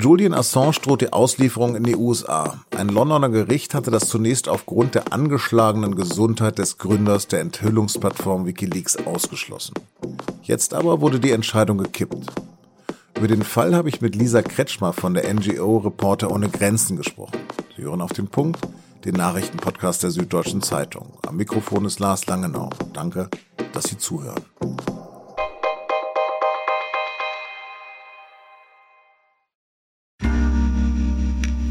Julian Assange droht die Auslieferung in die USA. Ein Londoner Gericht hatte das zunächst aufgrund der angeschlagenen Gesundheit des Gründers der Enthüllungsplattform Wikileaks ausgeschlossen. Jetzt aber wurde die Entscheidung gekippt. Über den Fall habe ich mit Lisa Kretschmer von der NGO Reporter ohne Grenzen gesprochen. Sie hören auf den Punkt, den Nachrichtenpodcast der Süddeutschen Zeitung. Am Mikrofon ist Lars Langenau. Danke, dass Sie zuhören.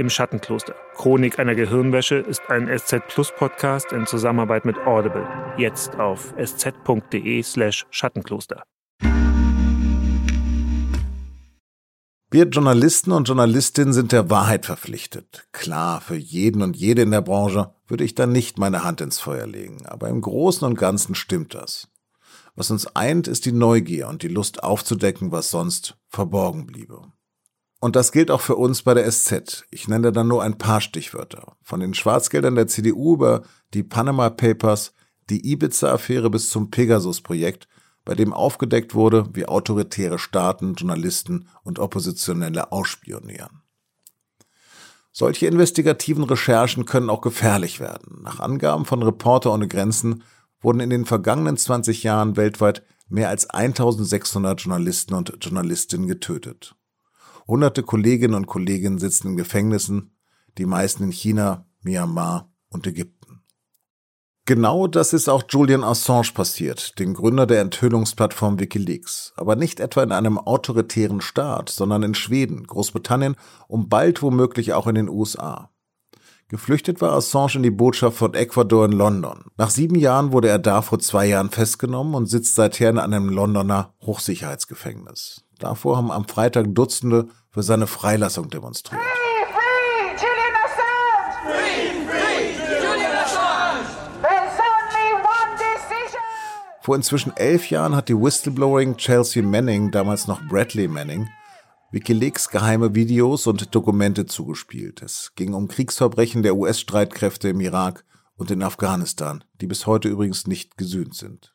Im Schattenkloster. Chronik einer Gehirnwäsche ist ein SZ Plus Podcast in Zusammenarbeit mit Audible. Jetzt auf sz.de/slash Schattenkloster. Wir Journalisten und Journalistinnen sind der Wahrheit verpflichtet. Klar, für jeden und jede in der Branche würde ich da nicht meine Hand ins Feuer legen, aber im Großen und Ganzen stimmt das. Was uns eint, ist die Neugier und die Lust aufzudecken, was sonst verborgen bliebe. Und das gilt auch für uns bei der SZ. Ich nenne da nur ein paar Stichwörter. Von den Schwarzgeldern der CDU über die Panama Papers, die Ibiza-Affäre bis zum Pegasus-Projekt, bei dem aufgedeckt wurde, wie autoritäre Staaten, Journalisten und Oppositionelle ausspionieren. Solche investigativen Recherchen können auch gefährlich werden. Nach Angaben von Reporter ohne Grenzen wurden in den vergangenen 20 Jahren weltweit mehr als 1600 Journalisten und Journalistinnen getötet. Hunderte Kolleginnen und Kollegen sitzen in Gefängnissen, die meisten in China, Myanmar und Ägypten. Genau das ist auch Julian Assange passiert, dem Gründer der Enthüllungsplattform Wikileaks. Aber nicht etwa in einem autoritären Staat, sondern in Schweden, Großbritannien und bald womöglich auch in den USA. Geflüchtet war Assange in die Botschaft von Ecuador in London. Nach sieben Jahren wurde er da vor zwei Jahren festgenommen und sitzt seither in einem Londoner Hochsicherheitsgefängnis. Davor haben am Freitag Dutzende für seine Freilassung demonstriert. Vor inzwischen elf Jahren hat die Whistleblowing Chelsea Manning, damals noch Bradley Manning, Wikileaks geheime Videos und Dokumente zugespielt. Es ging um Kriegsverbrechen der US-Streitkräfte im Irak und in Afghanistan, die bis heute übrigens nicht gesühnt sind.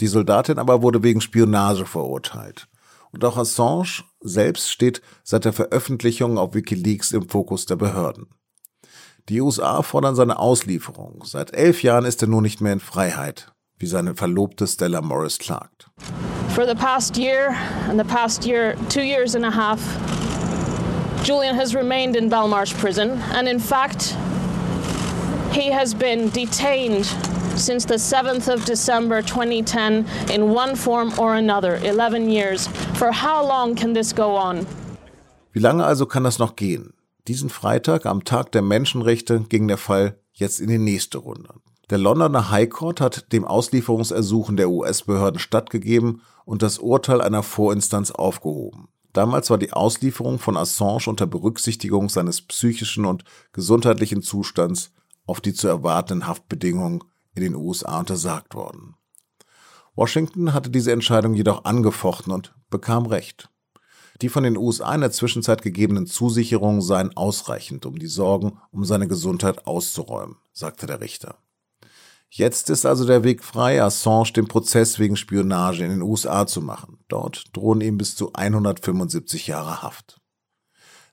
Die Soldatin aber wurde wegen Spionage verurteilt. Und auch Assange selbst steht seit der Veröffentlichung auf Wikileaks im Fokus der Behörden. Die USA fordern seine Auslieferung. Seit elf Jahren ist er nun nicht mehr in Freiheit, wie seine Verlobte Stella Morris klagt. For the past year and the past year, two years and a half, Julian has remained in Belmarsh prison, and in fact, he has been detained since the 7th of December 2010 in one form or another, 11 years. For how long can this go on? Wie lange also kann das noch gehen? Diesen Freitag, am Tag der Menschenrechte, ging der Fall jetzt in die nächste Runde. Der Londoner High Court hat dem Auslieferungsersuchen der US-Behörden stattgegeben und das Urteil einer Vorinstanz aufgehoben. Damals war die Auslieferung von Assange unter Berücksichtigung seines psychischen und gesundheitlichen Zustands auf die zu erwartenden Haftbedingungen in den USA untersagt worden. Washington hatte diese Entscheidung jedoch angefochten und bekam Recht. Die von den USA in der Zwischenzeit gegebenen Zusicherungen seien ausreichend, um die Sorgen um seine Gesundheit auszuräumen, sagte der Richter. Jetzt ist also der Weg frei, Assange den Prozess wegen Spionage in den USA zu machen. Dort drohen ihm bis zu 175 Jahre Haft.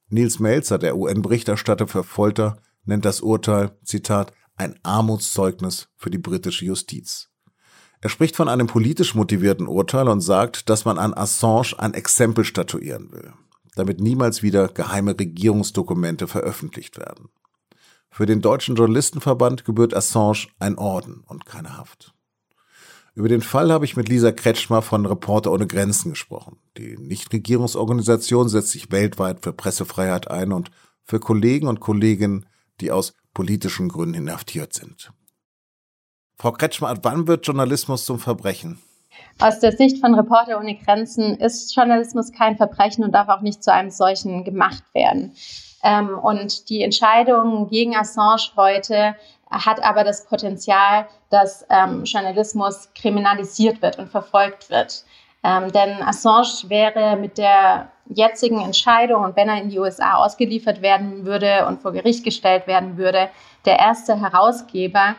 Nils Melzer, der UN-Berichterstatter für Folter, nennt das Urteil, Zitat, ein Armutszeugnis für die britische Justiz. Er spricht von einem politisch motivierten Urteil und sagt, dass man an Assange ein Exempel statuieren will, damit niemals wieder geheime Regierungsdokumente veröffentlicht werden. Für den Deutschen Journalistenverband gebührt Assange ein Orden und keine Haft. Über den Fall habe ich mit Lisa Kretschmer von Reporter ohne Grenzen gesprochen. Die Nichtregierungsorganisation setzt sich weltweit für Pressefreiheit ein und für Kollegen und Kolleginnen, die aus politischen Gründen inhaftiert sind. Frau Kretschmer, wann wird Journalismus zum Verbrechen? Aus der Sicht von Reporter ohne Grenzen ist Journalismus kein Verbrechen und darf auch nicht zu einem solchen gemacht werden. Ähm, und die Entscheidung gegen Assange heute hat aber das Potenzial, dass ähm, Journalismus kriminalisiert wird und verfolgt wird. Ähm, denn Assange wäre mit der jetzigen Entscheidung und wenn er in die USA ausgeliefert werden würde und vor Gericht gestellt werden würde, der erste Herausgeber,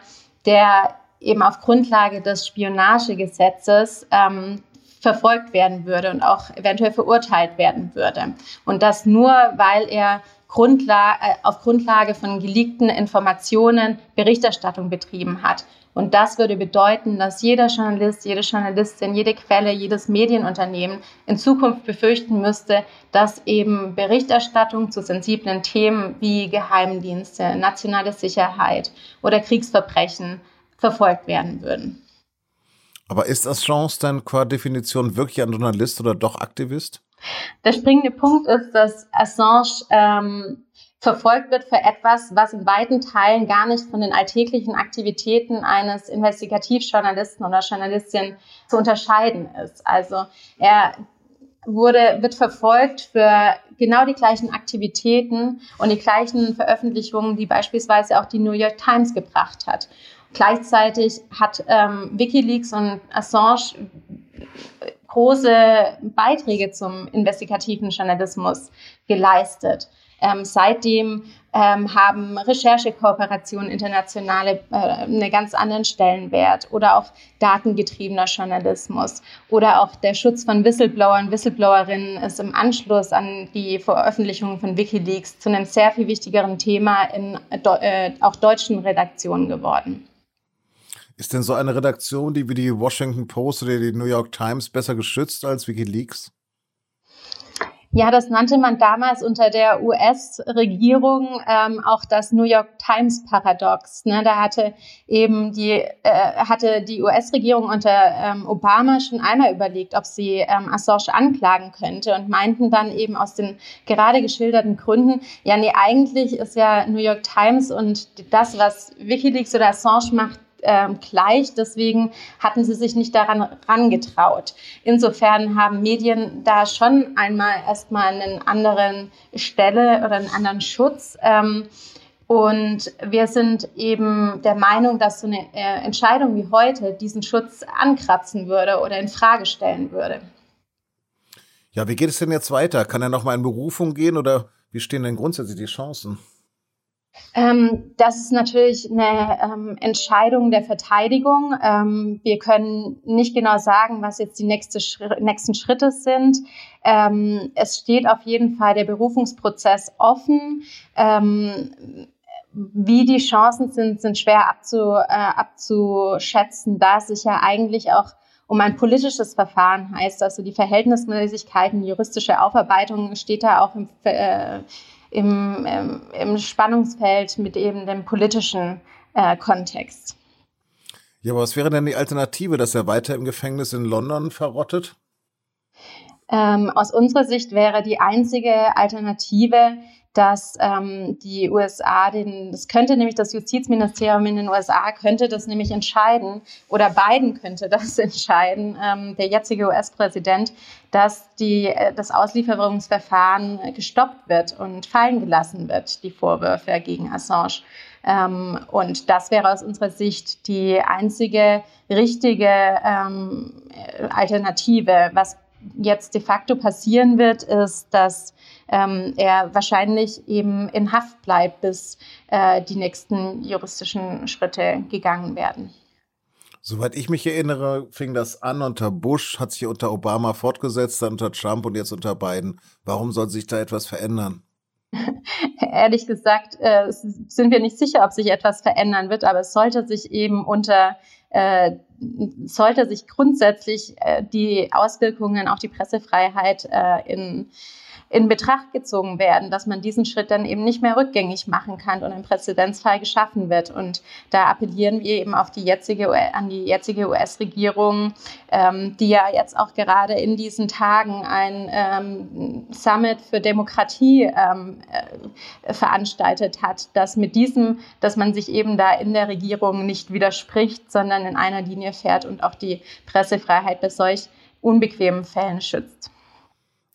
der eben auf Grundlage des Spionagegesetzes ähm, verfolgt werden würde und auch eventuell verurteilt werden würde. Und das nur, weil er Grundlage, äh, auf Grundlage von geleakten Informationen Berichterstattung betrieben hat. Und das würde bedeuten, dass jeder Journalist, jede Journalistin, jede Quelle, jedes Medienunternehmen in Zukunft befürchten müsste, dass eben Berichterstattung zu sensiblen Themen wie Geheimdienste, nationale Sicherheit oder Kriegsverbrechen verfolgt werden würden. Aber ist Assange dann qua Definition wirklich ein Journalist oder doch Aktivist? Der springende Punkt ist, dass Assange ähm, verfolgt wird für etwas, was in weiten Teilen gar nicht von den alltäglichen Aktivitäten eines Investigativjournalisten oder Journalistin zu unterscheiden ist. Also er wurde, wird verfolgt für genau die gleichen Aktivitäten und die gleichen Veröffentlichungen, die beispielsweise auch die New York Times gebracht hat. Gleichzeitig hat ähm, WikiLeaks und Assange große Beiträge zum investigativen Journalismus geleistet. Ähm, seitdem ähm, haben Recherchekooperationen internationale äh, einen ganz anderen Stellenwert oder auch datengetriebener Journalismus oder auch der Schutz von Whistleblowern, Whistleblowerinnen ist im Anschluss an die Veröffentlichung von WikiLeaks zu einem sehr viel wichtigeren Thema in äh, auch deutschen Redaktionen geworden. Ist denn so eine Redaktion, die wie die Washington Post oder die New York Times besser geschützt als WikiLeaks? Ja, das nannte man damals unter der US-Regierung ähm, auch das New York Times Paradox. Ne? Da hatte eben die äh, die US-Regierung unter ähm, Obama schon einmal überlegt, ob sie ähm, Assange anklagen könnte und meinten dann eben aus den gerade geschilderten Gründen, ja, nee, eigentlich ist ja New York Times und das, was WikiLeaks oder Assange macht, ähm, gleich. Deswegen hatten sie sich nicht daran rangetraut. Insofern haben Medien da schon einmal erstmal einen anderen Stelle oder einen anderen Schutz. Ähm, und wir sind eben der Meinung, dass so eine äh, Entscheidung wie heute diesen Schutz ankratzen würde oder in Frage stellen würde. Ja, wie geht es denn jetzt weiter? Kann er noch mal in Berufung gehen oder wie stehen denn grundsätzlich die Chancen? Ähm, das ist natürlich eine ähm, Entscheidung der Verteidigung. Ähm, wir können nicht genau sagen, was jetzt die nächste Schri nächsten Schritte sind. Ähm, es steht auf jeden Fall der Berufungsprozess offen. Ähm, wie die Chancen sind, sind schwer abzu, äh, abzuschätzen, da es sich ja eigentlich auch um ein politisches Verfahren heißt. Also die Verhältnismäßigkeiten, juristische Aufarbeitung steht da auch im äh, im, im, im Spannungsfeld mit eben dem politischen äh, Kontext. Ja, aber was wäre denn die Alternative, dass er weiter im Gefängnis in London verrottet? Ähm, aus unserer Sicht wäre die einzige Alternative, dass ähm, die USA den, das könnte nämlich das Justizministerium in den USA könnte das nämlich entscheiden oder Biden könnte das entscheiden, ähm, der jetzige US-Präsident, dass die, äh, das Auslieferungsverfahren gestoppt wird und fallen gelassen wird, die Vorwürfe gegen Assange. Ähm, und das wäre aus unserer Sicht die einzige richtige ähm, Alternative. Was jetzt de facto passieren wird, ist, dass ähm, er wahrscheinlich eben in Haft bleibt, bis äh, die nächsten juristischen Schritte gegangen werden. Soweit ich mich erinnere, fing das an unter Bush, hat sich unter Obama fortgesetzt, dann unter Trump und jetzt unter Biden. Warum soll sich da etwas verändern? Ehrlich gesagt äh, sind wir nicht sicher, ob sich etwas verändern wird, aber es sollte sich eben unter äh, sollte sich grundsätzlich äh, die Auswirkungen auf die Pressefreiheit äh, in in Betracht gezogen werden, dass man diesen Schritt dann eben nicht mehr rückgängig machen kann und ein Präzedenzfall geschaffen wird. Und da appellieren wir eben auf die jetzige, an die jetzige US-Regierung, ähm, die ja jetzt auch gerade in diesen Tagen ein ähm, Summit für Demokratie ähm, äh, veranstaltet hat, dass mit diesem, dass man sich eben da in der Regierung nicht widerspricht, sondern in einer Linie fährt und auch die Pressefreiheit bei solch unbequemen Fällen schützt.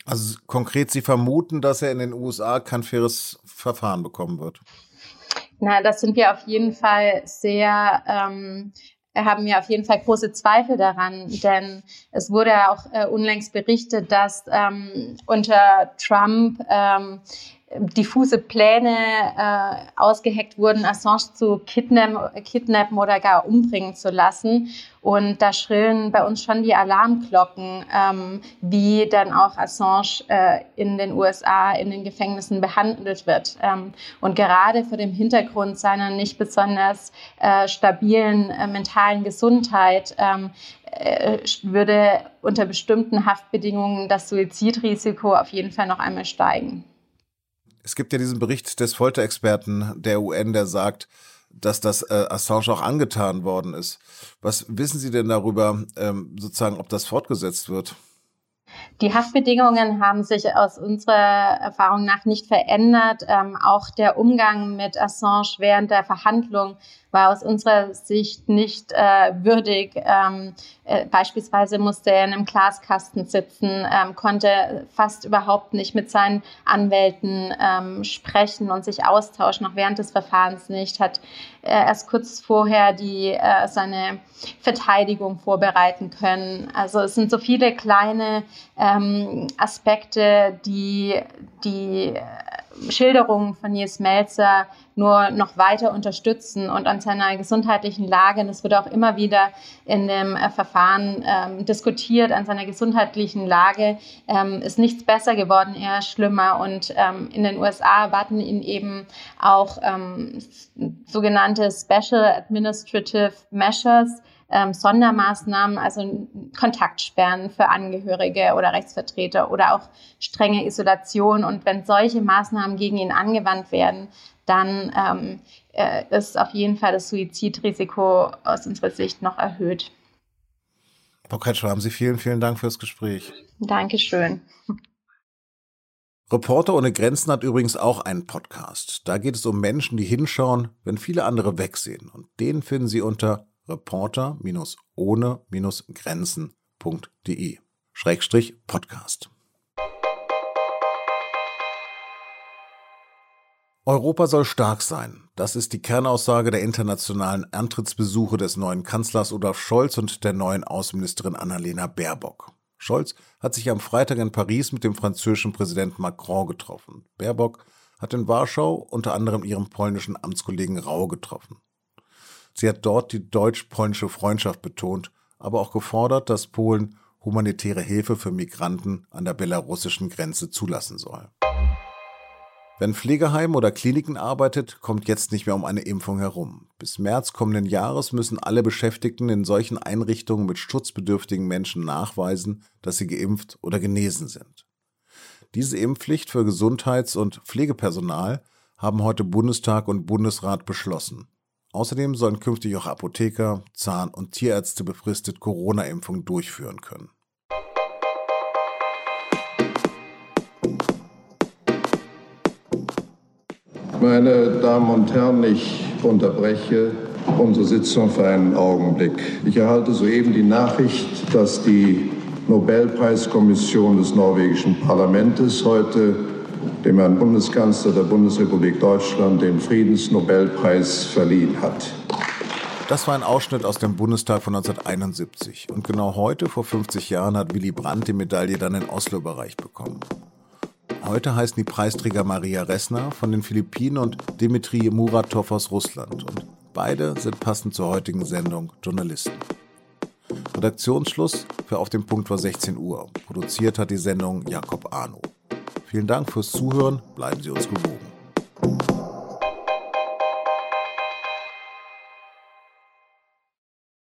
Also konkret, Sie vermuten, dass er in den USA kein faires Verfahren bekommen wird? Na, das sind wir auf jeden Fall sehr ähm, haben wir auf jeden Fall große Zweifel daran, denn es wurde ja auch äh, unlängst berichtet, dass ähm, unter Trump ähm, diffuse Pläne äh, ausgeheckt wurden, Assange zu kidnappen, oder gar umbringen zu lassen. Und da schrillen bei uns schon die Alarmglocken, ähm, wie dann auch Assange äh, in den USA in den Gefängnissen behandelt wird. Ähm, und gerade vor dem Hintergrund seiner nicht besonders äh, stabilen äh, mentalen Gesundheit ähm, äh, würde unter bestimmten Haftbedingungen das Suizidrisiko auf jeden Fall noch einmal steigen. Es gibt ja diesen Bericht des Folterexperten der UN, der sagt, dass das äh, Assange auch angetan worden ist. Was wissen Sie denn darüber, ähm, sozusagen, ob das fortgesetzt wird? Die Haftbedingungen haben sich aus unserer Erfahrung nach nicht verändert. Ähm, auch der Umgang mit Assange während der Verhandlung war aus unserer Sicht nicht äh, würdig. Ähm, äh, beispielsweise musste er in einem Glaskasten sitzen, ähm, konnte fast überhaupt nicht mit seinen Anwälten ähm, sprechen und sich austauschen, auch während des Verfahrens nicht, hat äh, erst kurz vorher die, äh, seine Verteidigung vorbereiten können. Also es sind so viele kleine ähm, Aspekte, die die Schilderungen von Nils Melzer nur noch weiter unterstützen und an seiner gesundheitlichen Lage, und das wird auch immer wieder in dem äh, Verfahren ähm, diskutiert, an seiner gesundheitlichen Lage ähm, ist nichts besser geworden, eher schlimmer. Und ähm, in den USA erwarten ihn eben auch ähm, sogenannte Special Administrative Measures, ähm, Sondermaßnahmen, also Kontaktsperren für Angehörige oder Rechtsvertreter oder auch strenge Isolation. Und wenn solche Maßnahmen gegen ihn angewandt werden, dann ähm, äh, ist auf jeden Fall das Suizidrisiko aus unserer Sicht noch erhöht. Frau Kretschmer, haben Sie vielen, vielen Dank fürs Gespräch. Dankeschön. Reporter ohne Grenzen hat übrigens auch einen Podcast. Da geht es um Menschen, die hinschauen, wenn viele andere wegsehen. Und den finden Sie unter reporter-ohne-grenzen.de Schrägstrich Podcast. Europa soll stark sein. Das ist die Kernaussage der internationalen Antrittsbesuche des neuen Kanzlers Olaf Scholz und der neuen Außenministerin Annalena Baerbock. Scholz hat sich am Freitag in Paris mit dem französischen Präsidenten Macron getroffen. Baerbock hat in Warschau unter anderem ihren polnischen Amtskollegen Rau getroffen. Sie hat dort die deutsch-polnische Freundschaft betont, aber auch gefordert, dass Polen humanitäre Hilfe für Migranten an der belarussischen Grenze zulassen soll. Wer Pflegeheim oder Kliniken arbeitet, kommt jetzt nicht mehr um eine Impfung herum. Bis März kommenden Jahres müssen alle Beschäftigten in solchen Einrichtungen mit schutzbedürftigen Menschen nachweisen, dass sie geimpft oder genesen sind. Diese Impfpflicht für Gesundheits- und Pflegepersonal haben heute Bundestag und Bundesrat beschlossen. Außerdem sollen künftig auch Apotheker, Zahn- und Tierärzte befristet Corona-Impfung durchführen können. Meine Damen und Herren, ich unterbreche unsere Sitzung für einen Augenblick. Ich erhalte soeben die Nachricht, dass die Nobelpreiskommission des norwegischen Parlaments heute dem Herrn Bundeskanzler der Bundesrepublik Deutschland den Friedensnobelpreis verliehen hat. Das war ein Ausschnitt aus dem Bundestag von 1971. Und genau heute, vor 50 Jahren, hat Willy Brandt die Medaille dann in Oslo überreicht bekommen. Heute heißen die Preisträger Maria Ressner von den Philippinen und Dimitri Muratov aus Russland. Und beide sind passend zur heutigen Sendung Journalisten. Redaktionsschluss für Auf dem Punkt war 16 Uhr. Produziert hat die Sendung Jakob Arno. Vielen Dank fürs Zuhören. Bleiben Sie uns gewogen.